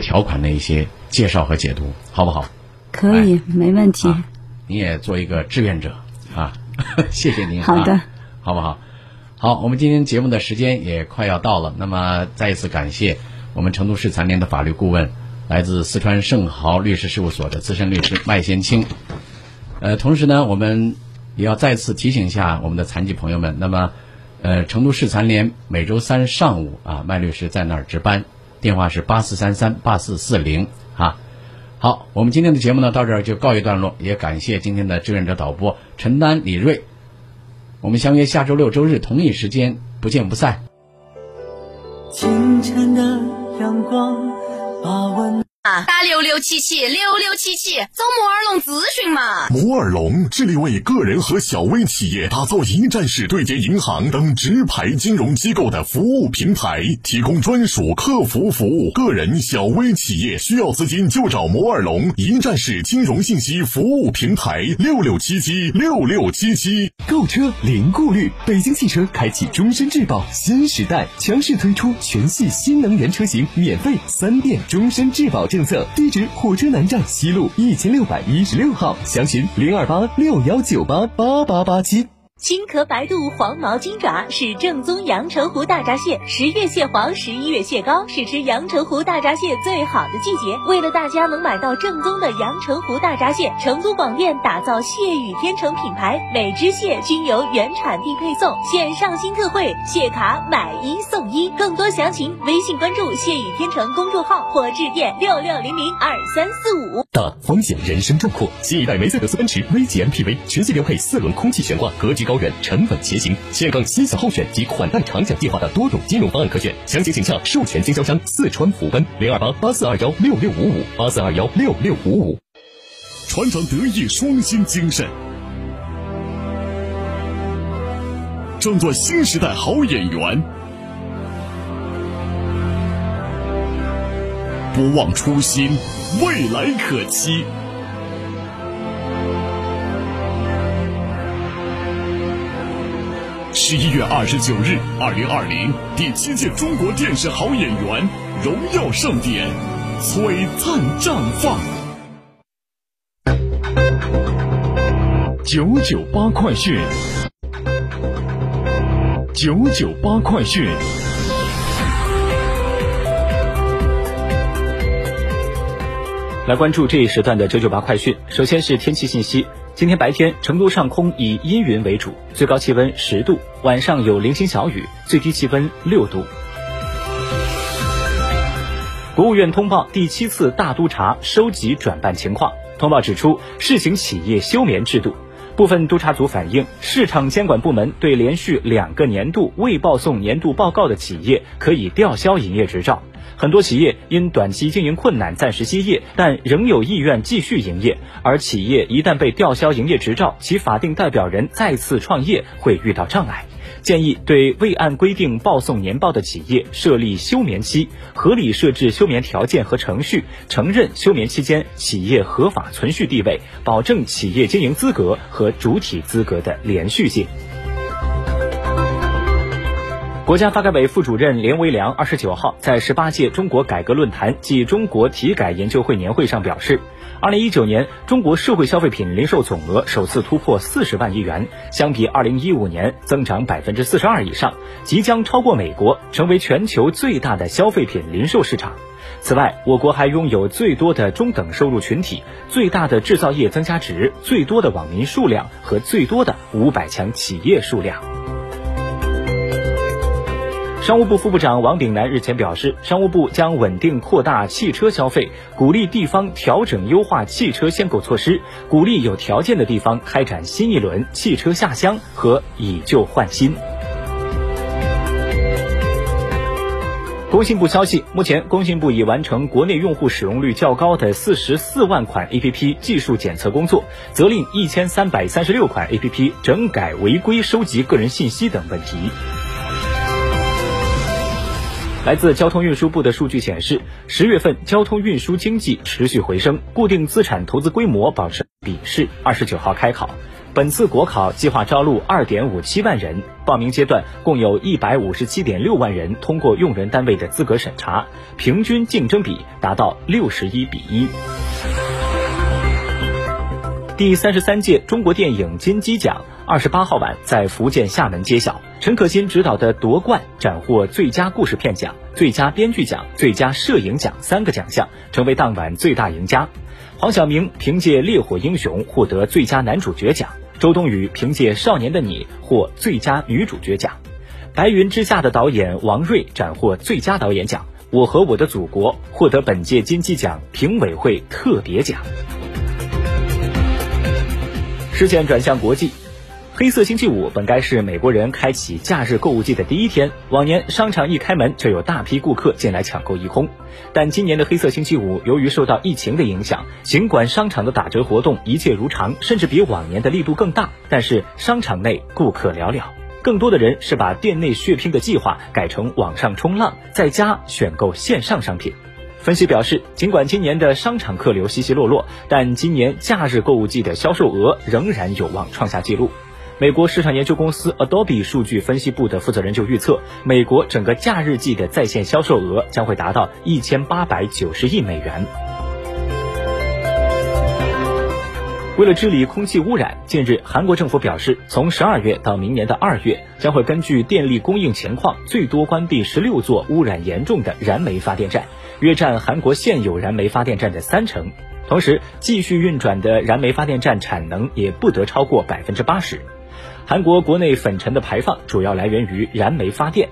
条款的一些介绍和解读，好不好？可以，没问题。你也做一个志愿者啊，谢谢您。好的，好不好？好，我们今天节目的时间也快要到了，那么再一次感谢我们成都市残联的法律顾问，来自四川盛豪律师事务所的资深律师麦先清。呃，同时呢，我们也要再次提醒一下我们的残疾朋友们，那么，呃，成都市残联每周三上午啊，麦律师在那儿值班，电话是八四三三八四四零啊。好，我们今天的节目呢到这儿就告一段落，也感谢今天的志愿者导播陈丹、李瑞。我们相约下周六周日同一时间，不见不散。清晨的阳光把温。打六六七七六六七七找摩尔龙咨询嘛？摩尔龙致力为个人和小微企业打造一站式对接银行等直排金融机构的服务平台，提供专属客服服务。个人小微企业需要资金就找摩尔龙一站式金融信息服务平台六六七七六六七七。购车零顾虑，北京汽车开启终身质保新时代，强势推出全系新能源车型免费三电终身质保政策。地址：火车南站西路一千六百一十六号，详询零二八六幺九八八八八七。青壳白肚黄毛金爪是正宗阳澄湖大闸蟹，十月蟹黄，十一月蟹膏，是吃阳澄湖大闸蟹最好的季节。为了大家能买到正宗的阳澄湖大闸蟹，成都广电打造蟹语天成品牌，每只蟹均由原产地配送，线上新特惠，蟹卡买一送一。更多详情，微信关注蟹语天成公众号或致电六六零零二三四五。大风险人生壮阔，新一代梅赛德斯奔驰 V 级 MPV 全系标配四轮空气悬挂，格局。高远沉稳前行，现更新小候选及款待长享计划的多种金融方案可选，详情请洽授权经销商四川福奔零二八八四二幺六六五五八四二幺六六五五。船长德艺双馨精神，争做新时代好演员，不忘初心，未来可期。十一月二十九日，二零二零第七届中国电视好演员荣耀盛典，璀璨绽放。九九八快讯，九九八快讯。来关注这一时段的九九八快讯。首先是天气信息。今天白天，成都上空以阴云为主，最高气温十度，晚上有零星小雨，最低气温六度。国务院通报第七次大督查收集转办情况，通报指出，试行企业休眠制度，部分督查组反映，市场监管部门对连续两个年度未报送年度报告的企业可以吊销营业执照。很多企业因短期经营困难暂时歇业，但仍有意愿继续营业。而企业一旦被吊销营业执照，其法定代表人再次创业会遇到障碍。建议对未按规定报送年报的企业设立休眠期，合理设置休眠条件和程序，承认休眠期间企业合法存续地位，保证企业经营资格和主体资格的连续性。国家发改委副主任连维良二十九号在十八届中国改革论坛暨中国体改研究会年会上表示，二零一九年中国社会消费品零售总额首次突破四十万亿元，相比二零一五年增长百分之四十二以上，即将超过美国，成为全球最大的消费品零售市场。此外，我国还拥有最多的中等收入群体、最大的制造业增加值、最多的网民数量和最多的五百强企业数量。商务部副部长王炳南日前表示，商务部将稳定扩大汽车消费，鼓励地方调整优化汽车限购措施，鼓励有条件的地方开展新一轮汽车下乡和以旧换新。工信部消息，目前工信部已完成国内用户使用率较高的四十四万款 APP 技术检测工作，责令一千三百三十六款 APP 整改违规收集个人信息等问题。来自交通运输部的数据显示，十月份交通运输经济持续回升，固定资产投资规模保持比试。二十九号开考。本次国考计划招录二点五七万人，报名阶段共有一百五十七点六万人通过用人单位的资格审查，平均竞争比达到六十一比一。第三十三届中国电影金鸡奖二十八号晚在福建厦门揭晓，陈可辛执导的《夺冠》斩获最佳故事片奖、最佳编剧奖、最佳摄影奖三个奖项，成为当晚最大赢家。黄晓明凭借《烈火英雄》获得最佳男主角奖，周冬雨凭借《少年的你》获最佳女主角奖，《白云之下》的导演王瑞斩获最佳导演奖，《我和我的祖国》获得本届金鸡奖评委会特别奖。事件转向国际。黑色星期五本该是美国人开启假日购物季的第一天，往年商场一开门就有大批顾客进来抢购一空，但今年的黑色星期五由于受到疫情的影响，尽管商场的打折活动一切如常，甚至比往年的力度更大，但是商场内顾客寥寥，更多的人是把店内血拼的计划改成网上冲浪，在家选购线上商品。分析表示，尽管今年的商场客流稀稀落落，但今年假日购物季的销售额仍然有望创下纪录。美国市场研究公司 Adobe 数据分析部的负责人就预测，美国整个假日季的在线销售额将会达到一千八百九十亿美元。为了治理空气污染，近日韩国政府表示，从十二月到明年的二月，将会根据电力供应情况，最多关闭十六座污染严重的燃煤发电站，约占韩国现有燃煤发电站的三成。同时，继续运转的燃煤发电站产能也不得超过百分之八十。韩国国内粉尘的排放主要来源于燃煤发电。